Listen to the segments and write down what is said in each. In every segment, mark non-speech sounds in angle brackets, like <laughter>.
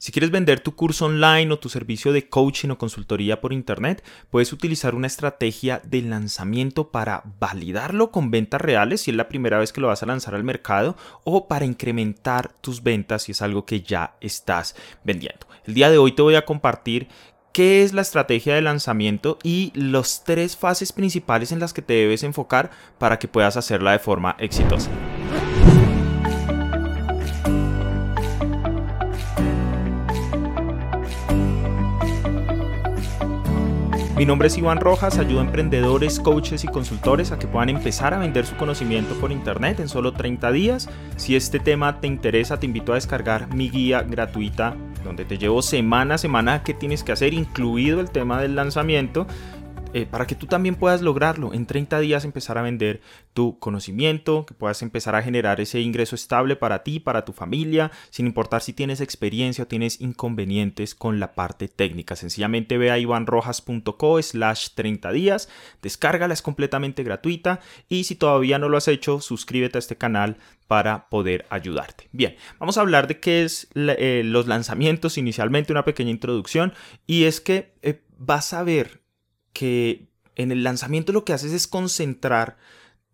Si quieres vender tu curso online o tu servicio de coaching o consultoría por internet, puedes utilizar una estrategia de lanzamiento para validarlo con ventas reales si es la primera vez que lo vas a lanzar al mercado o para incrementar tus ventas si es algo que ya estás vendiendo. El día de hoy te voy a compartir qué es la estrategia de lanzamiento y las tres fases principales en las que te debes enfocar para que puedas hacerla de forma exitosa. Mi nombre es Iván Rojas, ayudo a emprendedores, coaches y consultores a que puedan empezar a vender su conocimiento por internet en solo 30 días. Si este tema te interesa, te invito a descargar mi guía gratuita donde te llevo semana a semana qué tienes que hacer, incluido el tema del lanzamiento eh, para que tú también puedas lograrlo. En 30 días empezar a vender tu conocimiento, que puedas empezar a generar ese ingreso estable para ti, para tu familia, sin importar si tienes experiencia o tienes inconvenientes con la parte técnica. Sencillamente ve a ivanrojas.co slash 30 días, descárgala, es completamente gratuita y si todavía no lo has hecho, suscríbete a este canal para poder ayudarte. Bien, vamos a hablar de qué es eh, los lanzamientos inicialmente, una pequeña introducción y es que eh, vas a ver que en el lanzamiento lo que haces es concentrar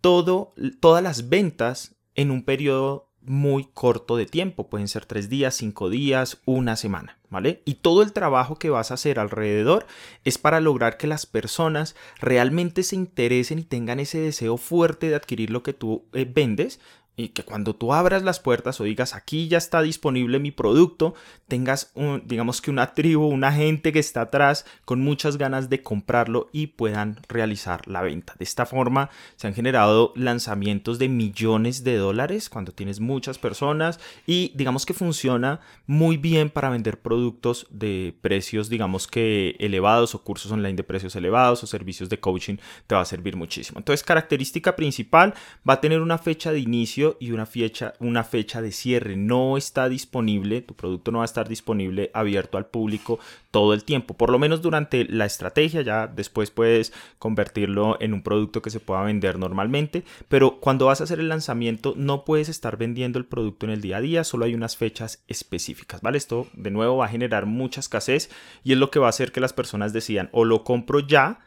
todo, todas las ventas en un periodo muy corto de tiempo, pueden ser tres días, cinco días, una semana, ¿vale? Y todo el trabajo que vas a hacer alrededor es para lograr que las personas realmente se interesen y tengan ese deseo fuerte de adquirir lo que tú eh, vendes y que cuando tú abras las puertas o digas aquí ya está disponible mi producto, tengas un, digamos que una tribu, una gente que está atrás con muchas ganas de comprarlo y puedan realizar la venta. De esta forma se han generado lanzamientos de millones de dólares cuando tienes muchas personas y digamos que funciona muy bien para vender productos de precios digamos que elevados o cursos online de precios elevados o servicios de coaching te va a servir muchísimo. Entonces característica principal va a tener una fecha de inicio y una fecha, una fecha de cierre. No está disponible, tu producto no va a estar disponible abierto al público todo el tiempo, por lo menos durante la estrategia, ya después puedes convertirlo en un producto que se pueda vender normalmente, pero cuando vas a hacer el lanzamiento no puedes estar vendiendo el producto en el día a día, solo hay unas fechas específicas, ¿vale? Esto de nuevo va a generar mucha escasez y es lo que va a hacer que las personas decidan o lo compro ya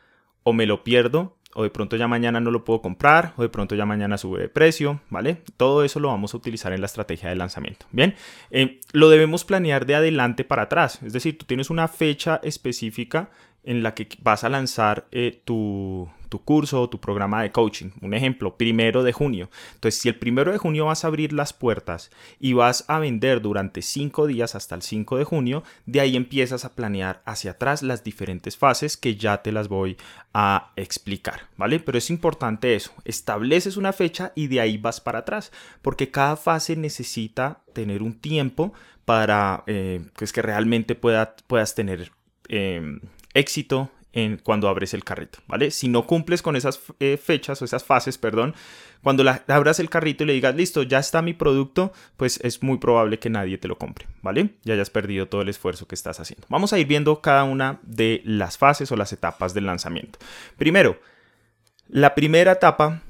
o me lo pierdo o de pronto ya mañana no lo puedo comprar, o de pronto ya mañana sube de precio, ¿vale? Todo eso lo vamos a utilizar en la estrategia de lanzamiento. Bien, eh, lo debemos planear de adelante para atrás, es decir, tú tienes una fecha específica en la que vas a lanzar eh, tu, tu curso o tu programa de coaching. Un ejemplo, primero de junio. Entonces, si el primero de junio vas a abrir las puertas y vas a vender durante cinco días hasta el 5 de junio, de ahí empiezas a planear hacia atrás las diferentes fases que ya te las voy a explicar, ¿vale? Pero es importante eso, estableces una fecha y de ahí vas para atrás, porque cada fase necesita tener un tiempo para eh, pues que realmente pueda, puedas tener eh, éxito en cuando abres el carrito, ¿vale? Si no cumples con esas eh, fechas o esas fases, perdón, cuando abras el carrito y le digas, listo, ya está mi producto, pues es muy probable que nadie te lo compre, ¿vale? Ya hayas perdido todo el esfuerzo que estás haciendo. Vamos a ir viendo cada una de las fases o las etapas del lanzamiento. Primero, la primera etapa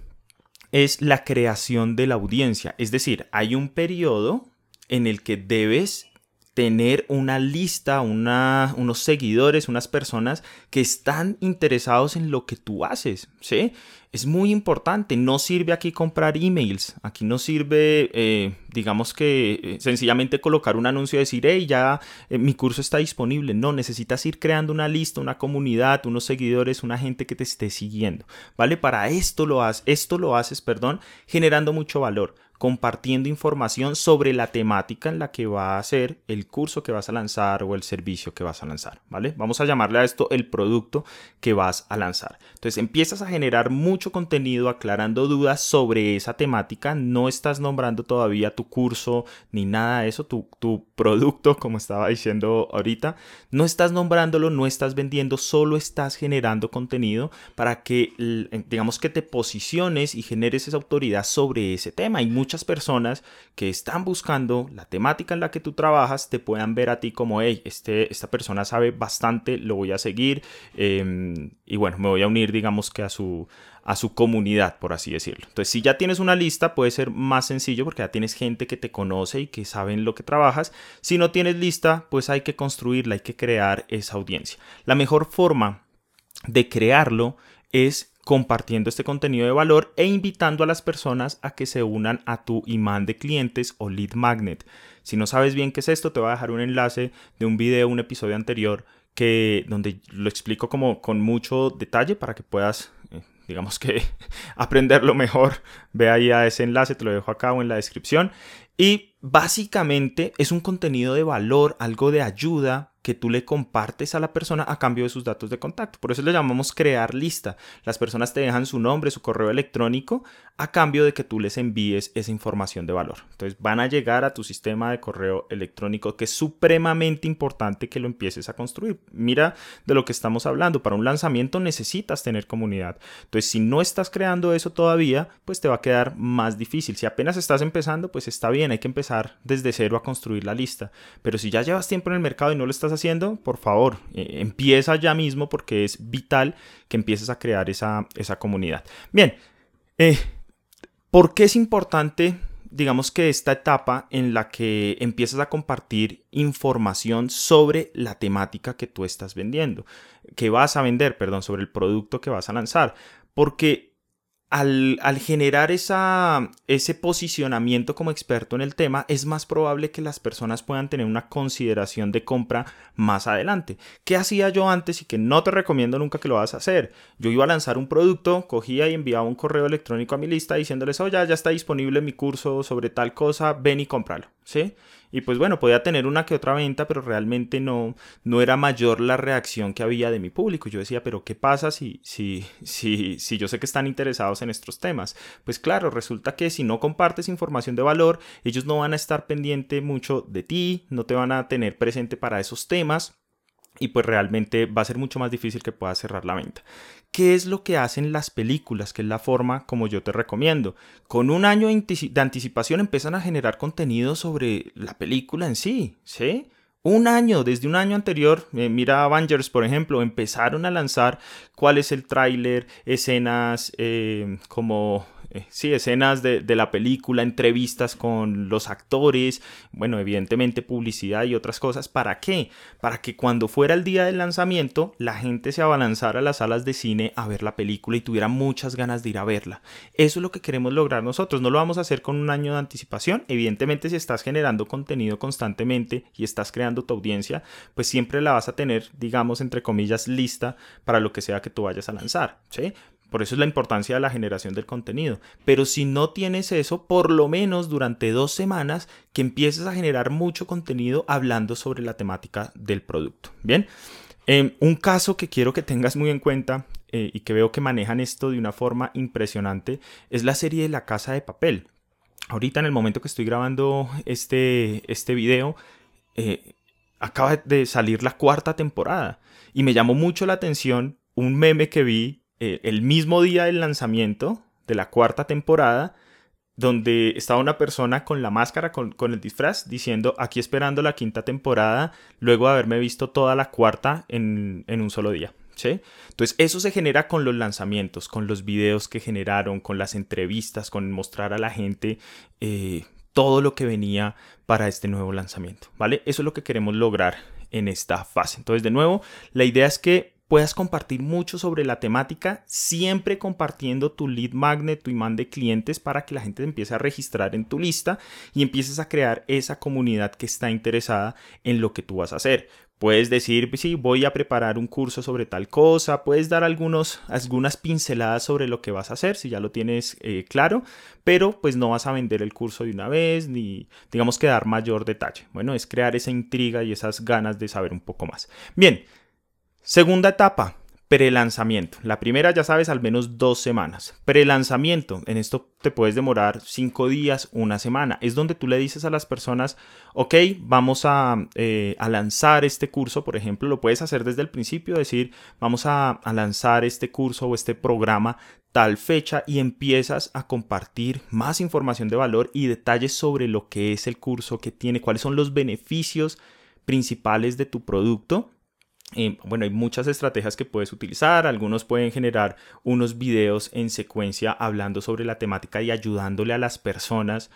es la creación de la audiencia, es decir, hay un periodo en el que debes tener una lista, unos seguidores, unas personas que están interesados en lo que tú haces, ¿sí? Es muy importante, no sirve aquí comprar emails, aquí no sirve, eh, digamos que eh, sencillamente colocar un anuncio y decir, hey, ya eh, mi curso está disponible. No, necesitas ir creando una lista, una comunidad, unos seguidores, una gente que te esté siguiendo, ¿vale? Para esto lo haces, esto lo haces, perdón, generando mucho valor compartiendo información sobre la temática en la que va a ser el curso que vas a lanzar o el servicio que vas a lanzar, ¿vale? Vamos a llamarle a esto el producto que vas a lanzar. Entonces empiezas a generar mucho contenido aclarando dudas sobre esa temática, no estás nombrando todavía tu curso ni nada de eso, tu, producto, como estaba diciendo ahorita, no estás nombrándolo, no estás vendiendo, solo estás generando contenido para que, digamos que te posiciones y generes esa autoridad sobre ese tema. Hay muchas personas que están buscando la temática en la que tú trabajas te puedan ver a ti como, hey, este, esta persona sabe bastante, lo voy a seguir em, y bueno, me voy a unir, digamos que a su, a su comunidad, por así decirlo. Entonces, si ya tienes una lista, puede ser más sencillo porque ya tienes gente que te conoce y que saben lo que trabajas. Si no tienes lista, pues hay que construirla, hay que crear esa audiencia. La mejor forma de crearlo es compartiendo este contenido de valor e invitando a las personas a que se unan a tu imán de clientes o lead magnet. Si no sabes bien qué es esto, te voy a dejar un enlace de un video, un episodio anterior que donde lo explico como con mucho detalle para que puedas eh, digamos que <laughs> aprenderlo mejor, ve ahí a ese enlace, te lo dejo acá o en la descripción. Y básicamente es un contenido de valor, algo de ayuda que tú le compartes a la persona a cambio de sus datos de contacto. Por eso le llamamos crear lista. Las personas te dejan su nombre, su correo electrónico a cambio de que tú les envíes esa información de valor. Entonces van a llegar a tu sistema de correo electrónico que es supremamente importante que lo empieces a construir. Mira de lo que estamos hablando. Para un lanzamiento necesitas tener comunidad. Entonces si no estás creando eso todavía, pues te va a quedar más difícil. Si apenas estás empezando, pues está bien, hay que empezar desde cero a construir la lista. Pero si ya llevas tiempo en el mercado y no lo estás haciendo, por favor, eh, empieza ya mismo porque es vital que empieces a crear esa, esa comunidad. Bien, eh, ¿por qué es importante, digamos que esta etapa en la que empiezas a compartir información sobre la temática que tú estás vendiendo, que vas a vender, perdón, sobre el producto que vas a lanzar? Porque al, generar esa, ese posicionamiento como experto en el tema, es más probable que las personas puedan tener una consideración de compra más adelante. ¿Qué hacía yo antes y que no te recomiendo nunca que lo vas a hacer? Yo iba a lanzar un producto, cogía y enviaba un correo electrónico a mi lista diciéndoles, oye, ya está disponible mi curso sobre tal cosa, ven y cómpralo, ¿sí? Y pues bueno, podía tener una que otra venta, pero realmente no, no era mayor la reacción que había de mi público. Yo decía, pero ¿qué pasa si, si, si, si yo sé que están interesados en estos temas? Pues claro, resulta que si no compartes información de valor, ellos no van a estar pendiente mucho de ti, no te van a tener presente para esos temas y pues realmente va a ser mucho más difícil que puedas cerrar la venta. ¿Qué es lo que hacen las películas? Que es la forma como yo te recomiendo. Con un año de anticipación empiezan a generar contenido sobre la película en sí, ¿sí? Un año, desde un año anterior, eh, mira Avengers, por ejemplo, empezaron a lanzar cuál es el tráiler, escenas eh, como eh, sí, escenas de, la película, entrevistas con los actores, bueno, evidentemente publicidad y otras cosas. ¿Para qué? Para que cuando fuera el día del lanzamiento, la gente se abalanzara a las salas de cine a ver la película y tuviera muchas ganas de ir a verla. Eso es lo que queremos lograr nosotros. No lo vamos a hacer con un año de anticipación. Evidentemente, si estás generando contenido constantemente y estás creando tu audiencia, pues siempre la vas a tener, digamos, entre comillas, lista para lo que sea que tú vayas a lanzar. ¿sí? Por eso es la importancia de la generación del contenido. Pero si no tienes eso, por lo menos durante dos semanas que empieces a generar mucho contenido hablando sobre la temática del producto. Bien, em, un caso que quiero que tengas muy en cuenta eh, y que veo que manejan esto de una forma impresionante es la serie de La Casa de Papel. Ahorita en el momento que estoy grabando este, este video, eh, acaba de salir la cuarta temporada y me llamó mucho la atención un meme que vi eh, el mismo día del lanzamiento de la cuarta temporada, donde estaba una persona con la máscara, con, el disfraz, diciendo aquí esperando la quinta temporada, luego de haberme visto toda la cuarta en, un solo día. ¿Sí? Entonces eso se genera con los lanzamientos, con los videos que generaron, con las entrevistas, con mostrar a la gente eh, todo lo que venía para este nuevo lanzamiento, ¿vale? Eso es lo que queremos lograr en esta fase. Entonces, de nuevo, la idea es que puedas compartir mucho sobre la temática, siempre compartiendo tu lead magnet, tu imán de clientes para que la gente empiece a registrar en tu lista y empieces a crear esa comunidad que está interesada en lo que tú vas a hacer. Puedes decir, sí, voy a preparar un curso sobre tal cosa, puedes dar algunos, algunas pinceladas sobre lo que vas a hacer, si ya lo tienes eh, claro, pero pues no vas a vender el curso de una vez, ni digamos que dar mayor detalle. Bueno, es crear esa intriga y esas ganas de saber un poco más. Bien, Segunda etapa, Prelanzamiento. La primera, ya sabes, al menos dos semanas. Prelanzamiento. En esto te puedes demorar cinco días, una semana. Es donde tú le dices a las personas, ok, vamos a, eh, lanzar este curso, por ejemplo, lo puedes hacer desde el principio, decir, vamos a, a lanzar este curso o este programa tal fecha y empiezas a compartir más información de valor y detalles sobre lo que es el curso que tiene, cuáles son los beneficios principales de tu producto bueno, hay muchas estrategias que puedes utilizar. Algunos pueden generar unos videos en secuencia hablando sobre la temática y ayudándole a las personas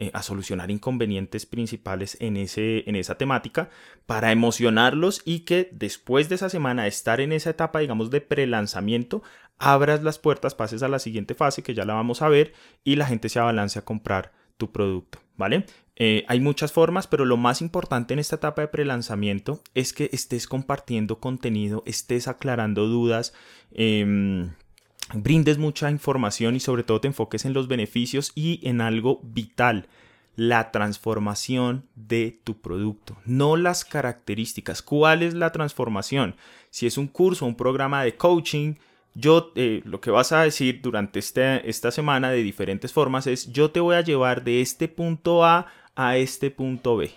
eh, a solucionar inconvenientes principales en, ese, en esa temática para emocionarlos y que después de esa semana estar en esa etapa, digamos, de prelanzamiento, abras las puertas, pases a la siguiente fase que ya la vamos a ver y la gente se abalance a comprar tu producto, ¿vale? Eh, hay muchas formas, pero lo más importante en esta etapa de prelanzamiento es que estés compartiendo contenido, estés aclarando dudas, em, brindes mucha información y sobre todo te enfoques en los beneficios y en algo vital, la transformación de tu producto, no las características. ¿Cuál es la transformación? Si es un curso, un programa de coaching, yo eh, lo que vas a decir durante este, esta semana de diferentes formas es yo te voy a llevar de este punto A a este punto B.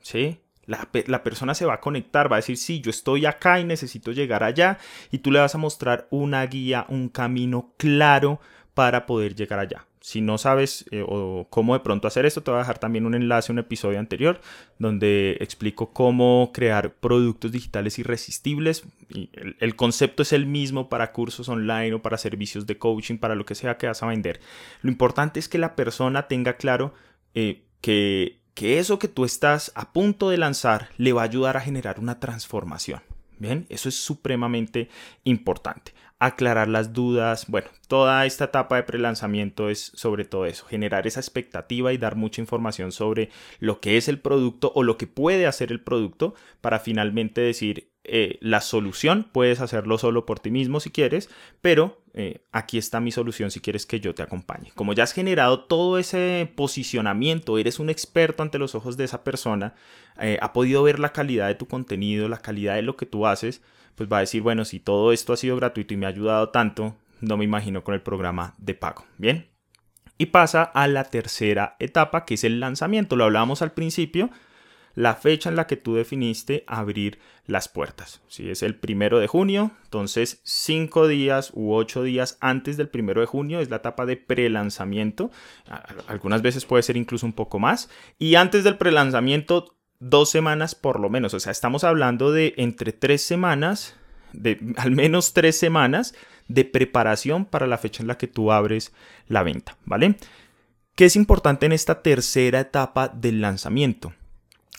¿Sí? La, la, persona se va a conectar, va a decir, sí, yo estoy acá y necesito llegar allá, y tú le vas a mostrar una guía, un camino claro para poder llegar allá. Si no sabes eh, o cómo de pronto hacer esto, te voy a dejar también un enlace un episodio anterior donde explico cómo crear productos digitales irresistibles. El, concepto es el mismo para cursos online o para servicios de coaching, para lo que sea que vas a vender. Lo importante es que la persona tenga claro eh, que, que eso que tú estás a punto de lanzar le va a ayudar a generar una transformación. Bien, eso es supremamente importante. Aclarar las dudas, bueno, toda esta etapa de prelanzamiento es sobre todo eso, generar esa expectativa y dar mucha información sobre lo que es el producto o lo que puede hacer el producto para finalmente decir, eh, la solución, puedes hacerlo solo por ti mismo si quieres, pero eh, aquí está mi solución si quieres que yo te acompañe. Como ya has generado todo ese posicionamiento, eres un experto ante los ojos de esa persona, eh, ha podido ver la calidad de tu contenido, la calidad de lo que tú haces, pues va a decir, bueno, si todo esto ha sido gratuito y me ha ayudado tanto, no me imagino con el programa de pago. Bien. Y pasa a la tercera etapa, que es el lanzamiento. Lo hablábamos al principio, la fecha en la que tú definiste abrir las puertas. Si es el primero de junio, entonces cinco días u ocho días antes del primero de junio es la etapa de prelanzamiento. Algunas veces puede ser incluso un poco más. Y antes del prelanzamiento, dos semanas por lo menos. O sea, estamos hablando de entre tres semanas, de <laughs> al menos tres semanas de preparación para la fecha en la que tú abres la venta, ¿vale? ¿Qué es importante en esta tercera etapa del lanzamiento?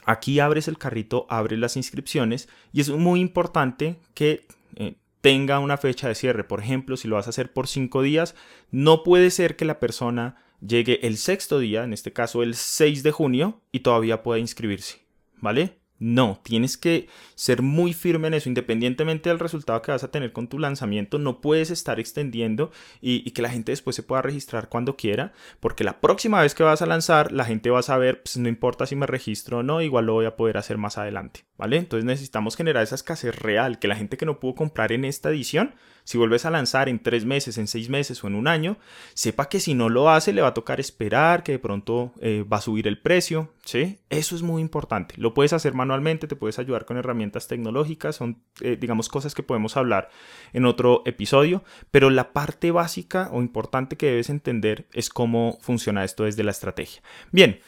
Aquí abres el carrito, abres las inscripciones y es muy importante que eh, tenga una fecha de cierre. Por ejemplo, si lo vas a hacer por cinco días, no puede ser que la persona llegue el sexto día, en este caso el 6 de junio, y todavía pueda inscribirse. ¿Vale? No, tienes que ser muy firme en eso, independientemente del resultado que vas a tener con tu lanzamiento, no puedes estar extendiendo y, que la gente después se pueda registrar cuando quiera, porque la próxima vez que vas a lanzar, la gente va a saber, pues no importa si me registro o no, igual lo voy a poder hacer más adelante, ¿vale? Entonces necesitamos generar esa escasez real, que la gente que no pudo comprar en esta edición, si vuelves a lanzar en tres meses, en seis meses o en un año, sepa que si no lo hace le va a tocar esperar, que de pronto eh, va a subir el precio, ¿sí? Eso es muy importante. Lo puedes hacer manualmente, te puedes ayudar con herramientas tecnológicas, son, eh, digamos, cosas que podemos hablar en otro episodio, pero la parte básica o importante que debes entender es cómo funciona esto desde la estrategia. Bien,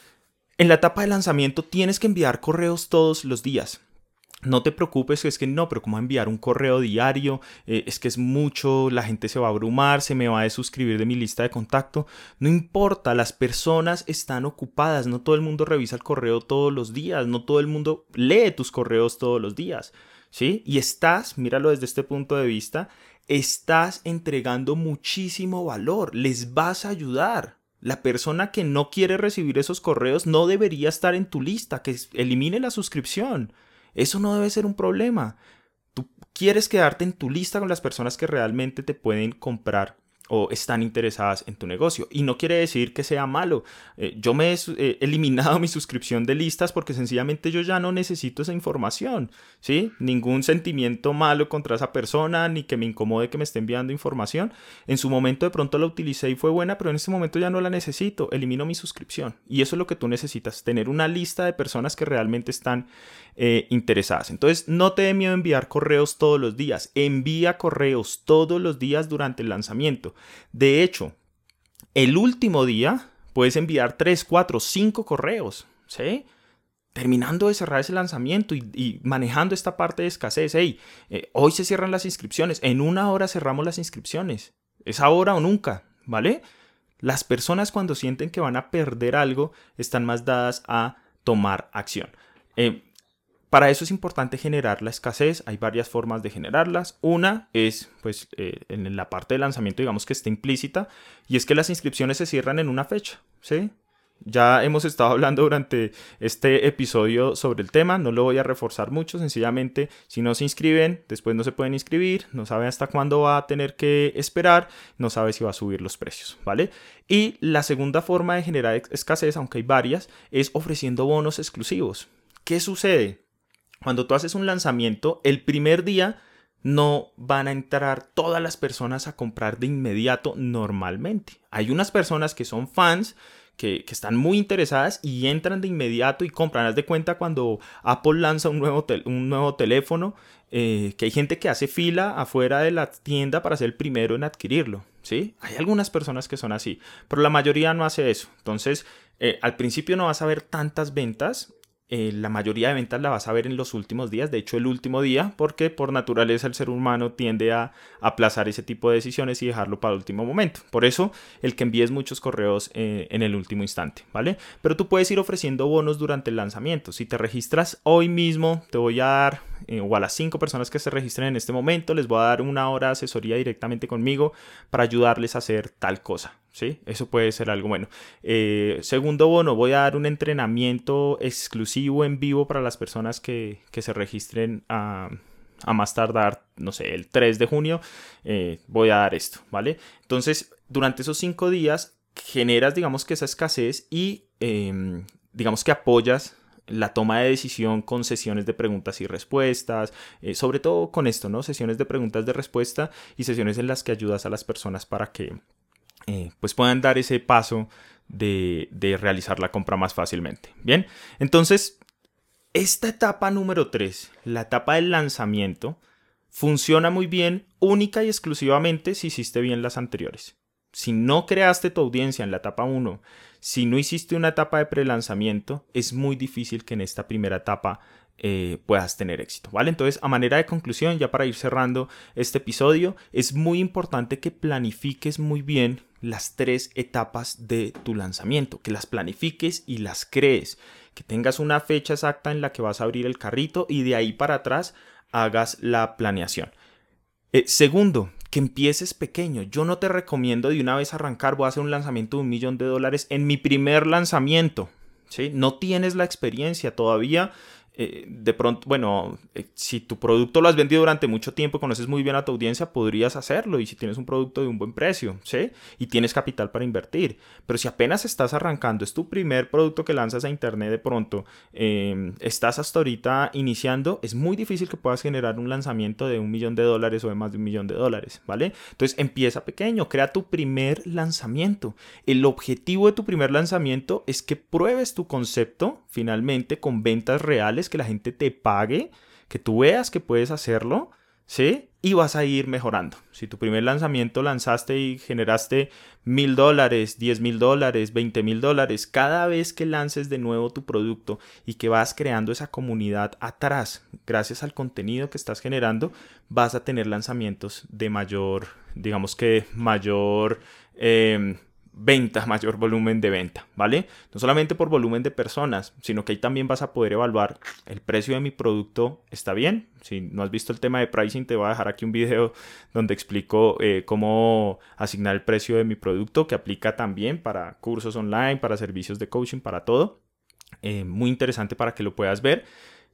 en la etapa de lanzamiento tienes que enviar correos todos los días. No te preocupes, es que no, pero ¿cómo enviar un correo diario? Eh, es que es mucho, la gente se va a abrumar, se me va a desuscribir de mi lista de contacto. No importa, las personas están ocupadas, no todo el mundo revisa el correo todos los días, no todo el mundo lee tus correos todos los días, ¿sí? Y estás, míralo desde este punto de vista, estás entregando muchísimo valor, les vas a ayudar. La persona que no quiere recibir esos correos no debería estar en tu lista, que elimine la suscripción. Eso no debe ser un problema. Tú quieres quedarte en tu lista con las personas que realmente te pueden comprar o están interesadas en tu negocio. Y no quiere decir que sea malo. Eh, yo me he eh, eliminado <laughs> mi suscripción de listas porque sencillamente yo ya no necesito esa información, ¿sí? Ningún sentimiento malo contra esa persona, ni que me incomode que me esté enviando información. En su momento de pronto la utilicé y fue buena, pero en este momento ya no la necesito. Elimino mi suscripción. Y eso es lo que tú necesitas, tener una lista de personas que realmente están eh, interesadas. Entonces, no te dé miedo enviar correos todos los días. Envía correos todos los días durante el lanzamiento. De hecho, el último día puedes enviar 3, 4, 5 correos. ¿Sí? terminando de cerrar ese lanzamiento y, manejando esta parte de escasez. Hey, eh, hoy se cierran las inscripciones, en una hora cerramos las inscripciones. Es ahora o nunca, ¿vale? Las personas cuando sienten que van a perder algo están más dadas a tomar acción. Eh, para eso es importante generar la escasez. Hay varias formas de generarlas. Una es, pues, eh, en la parte de lanzamiento, digamos que está implícita, y es que las inscripciones se cierran en una fecha, ¿sí? Ya hemos estado hablando durante este episodio sobre el tema, no lo voy a reforzar mucho, sencillamente si no se inscriben, después no se pueden inscribir, no saben hasta cuándo va a tener que esperar, no sabe si va a subir los precios, ¿vale? Y la segunda forma de generar escasez, aunque hay varias, es ofreciendo bonos exclusivos. ¿Qué sucede? Cuando tú haces un lanzamiento, el primer día no van a entrar todas las personas a comprar de inmediato normalmente. Hay unas personas que son fans, que, están muy interesadas y entran de inmediato y compran. Haz de cuenta cuando Apple lanza un nuevo, un nuevo teléfono, eh, que hay gente que hace fila afuera de la tienda para ser el primero en adquirirlo. ¿sí? Hay algunas personas que son así, pero la mayoría no hace eso. Entonces, eh, al principio no vas a ver tantas ventas eh, la mayoría de ventas la vas a ver en los últimos días, de hecho el último día, porque por naturaleza el ser humano tiende a aplazar ese tipo de decisiones y dejarlo para el último momento. Por eso el que envíes muchos correos eh, en el último instante, ¿vale? Pero tú puedes ir ofreciendo bonos durante el lanzamiento. Si te registras hoy mismo, te voy a dar eh, o a las cinco personas que se registren en este momento, les voy a dar una hora de asesoría directamente conmigo para ayudarles a hacer tal cosa. ¿Sí? Eso puede ser algo bueno. Eh, segundo bono, voy a dar un entrenamiento exclusivo en vivo para las personas que, se registren a, más tardar, no sé, el 3 de junio. Eh, voy a dar esto, ¿vale? Entonces, durante esos cinco días generas, digamos que esa escasez y em, digamos que apoyas la toma de decisión con sesiones de preguntas y respuestas, eh, sobre todo con esto, ¿no? Sesiones de preguntas de respuesta y sesiones en las que ayudas a las personas para que eh, pues puedan dar ese paso de, de realizar la compra más fácilmente. Bien, entonces, esta etapa número 3, la etapa del lanzamiento, funciona muy bien única y exclusivamente si hiciste bien las anteriores. Si no creaste tu audiencia en la etapa 1 si no hiciste una etapa de prelanzamiento, es muy difícil que en esta primera etapa eh, puedas tener éxito, ¿vale? Entonces, a manera de conclusión, ya para ir cerrando este episodio, es muy importante que planifiques muy bien las tres etapas de tu lanzamiento, que las planifiques y las crees, que tengas una fecha exacta en la que vas a abrir el carrito y de ahí para atrás hagas la planeación. Eh, segundo, que empieces pequeño. Yo no te recomiendo de una vez arrancar, voy a hacer un lanzamiento de un millón de dólares en mi primer lanzamiento. ¿sí? No tienes la experiencia todavía. Eh, de pronto, bueno, eh, si tu producto lo has vendido durante mucho tiempo, conoces muy bien a tu audiencia, podrías hacerlo y si tienes un producto de un buen precio, ¿sí? Y tienes capital para invertir. Pero si apenas estás arrancando, es tu primer producto que lanzas a internet de pronto, em, estás hasta ahorita iniciando, es muy difícil que puedas generar un lanzamiento de un millón de dólares o de más de un millón de dólares, ¿vale? Entonces empieza pequeño, crea tu primer lanzamiento. El objetivo de tu primer lanzamiento es que pruebes tu concepto finalmente con ventas reales que la gente te pague, que tú veas que puedes hacerlo, ¿sí? Y vas a ir mejorando. Si tu primer lanzamiento lanzaste y generaste mil dólares, diez mil dólares, veinte mil dólares, cada vez que lances de nuevo tu producto y que vas creando esa comunidad atrás, gracias al contenido que estás generando, vas a tener lanzamientos de mayor, digamos que mayor... Eh, venta, mayor volumen de venta, ¿vale? No solamente por volumen de personas, sino que ahí también vas a poder evaluar el precio de mi producto, ¿está bien? Si no has visto el tema de pricing, te voy a dejar aquí un video donde explico eh, cómo asignar el precio de mi producto, que aplica también para cursos online, para servicios de coaching, para todo. Eh, muy interesante para que lo puedas ver.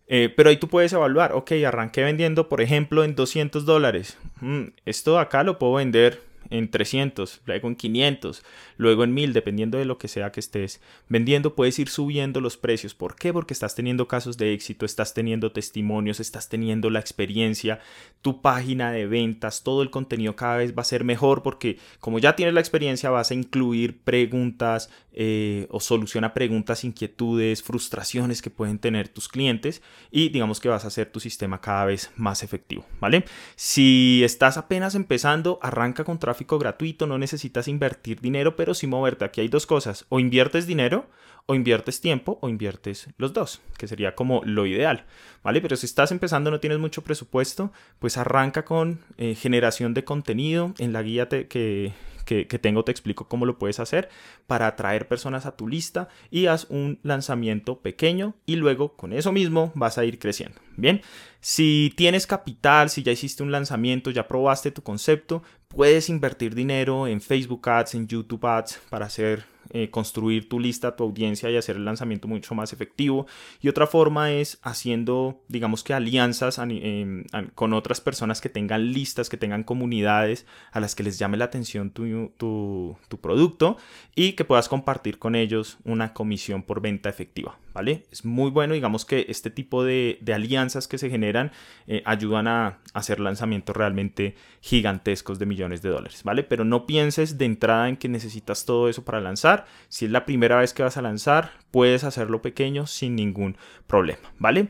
Eh, pero ahí tú puedes evaluar, ok, arranqué vendiendo, por ejemplo, en 200 dólares. Mm, esto acá lo puedo vender en 300, luego en 500, luego en 1000, dependiendo de lo que sea que estés vendiendo, puedes ir subiendo los precios. ¿Por qué? Porque estás teniendo casos de éxito, estás teniendo testimonios, estás teniendo la experiencia, tu página de ventas, todo el contenido cada vez va a ser mejor porque como ya tienes la experiencia vas a incluir preguntas eh, o soluciona preguntas, inquietudes, frustraciones que pueden tener tus clientes y digamos que vas a hacer tu sistema cada vez más efectivo, ¿vale? Si estás apenas empezando, arranca con tráfico gratuito, no necesitas invertir dinero, pero sí moverte. Aquí hay dos cosas, o inviertes dinero o inviertes tiempo o inviertes los dos, que sería como lo ideal, ¿vale? Pero si estás empezando, no tienes mucho presupuesto, pues arranca con eh, generación de contenido. En la guía que, que, tengo te explico cómo lo puedes hacer para atraer personas a tu lista y haz un lanzamiento pequeño y luego con eso mismo vas a ir creciendo. Bien, si tienes capital, si ya hiciste un lanzamiento, ya probaste tu concepto, puedes invertir dinero en Facebook Ads, en YouTube Ads para hacer eh, construir tu lista, tu audiencia y hacer el lanzamiento mucho más efectivo. Y otra forma es haciendo, digamos que alianzas em, con otras personas que tengan listas, que tengan comunidades a las que les llame la atención tu, producto y que puedas compartir con ellos una comisión por venta efectiva. ¿Vale? Es muy bueno, digamos que este tipo de, alianzas que se generan eh, ayudan a hacer lanzamientos realmente gigantescos de millones de dólares, ¿vale? Pero no pienses de entrada en que necesitas todo eso para lanzar si es la primera vez que vas a lanzar, puedes hacerlo pequeño sin ningún problema, ¿vale?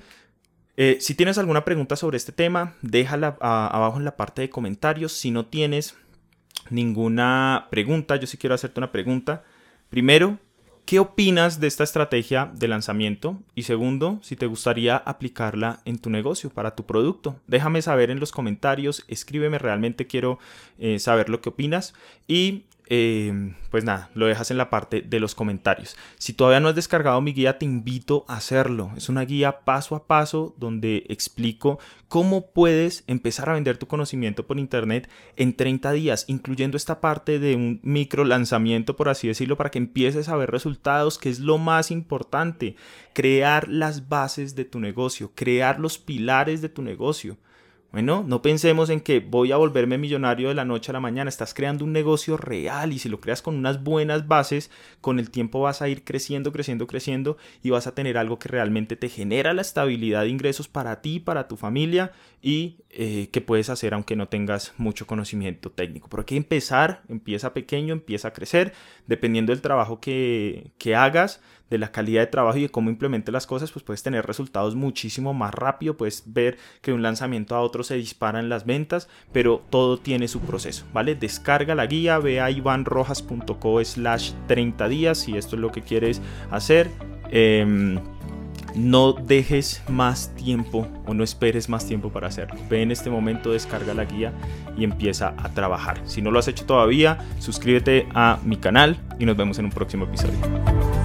Eh, si tienes alguna pregunta sobre este tema, déjala abajo en la parte de comentarios. Si no tienes ninguna pregunta, yo sí quiero hacerte una pregunta. Primero, ¿qué opinas de esta estrategia de lanzamiento? Y segundo, si te gustaría aplicarla en tu negocio, para tu producto. Déjame saber en los comentarios, escríbeme, realmente quiero eh, saber lo que opinas. Y eh, pues nada, lo dejas en la parte de los comentarios. Si todavía no has descargado mi guía, te invito a hacerlo. Es una guía paso a paso donde explico cómo puedes empezar a vender tu conocimiento por internet en 30 días, incluyendo esta parte de un micro lanzamiento, por así decirlo, para que empieces a ver resultados, que es lo más importante. Crear las bases de tu negocio, crear los pilares de tu negocio. Bueno, no pensemos en que voy a volverme millonario de la noche a la mañana. Estás creando un negocio real y si lo creas con unas buenas bases, con el tiempo vas a ir creciendo, creciendo, creciendo y vas a tener algo que realmente te genera la estabilidad de ingresos para ti, para tu familia y eh, que puedes hacer aunque no tengas mucho conocimiento técnico. Pero hay que empezar, empieza pequeño, empieza a crecer, dependiendo del trabajo que, que hagas de la calidad de trabajo y de cómo implemente las cosas, pues puedes tener resultados muchísimo más rápido, puedes ver que de un lanzamiento a otro se disparan las ventas, pero todo tiene su proceso, ¿vale? Descarga la guía, ve a ivanrojas.co slash 30 días si esto es lo que quieres hacer. Em, no dejes más tiempo o no esperes más tiempo para hacerlo. Ve en este momento, descarga la guía y empieza a trabajar. Si no lo has hecho todavía, suscríbete a mi canal y nos vemos en un próximo episodio.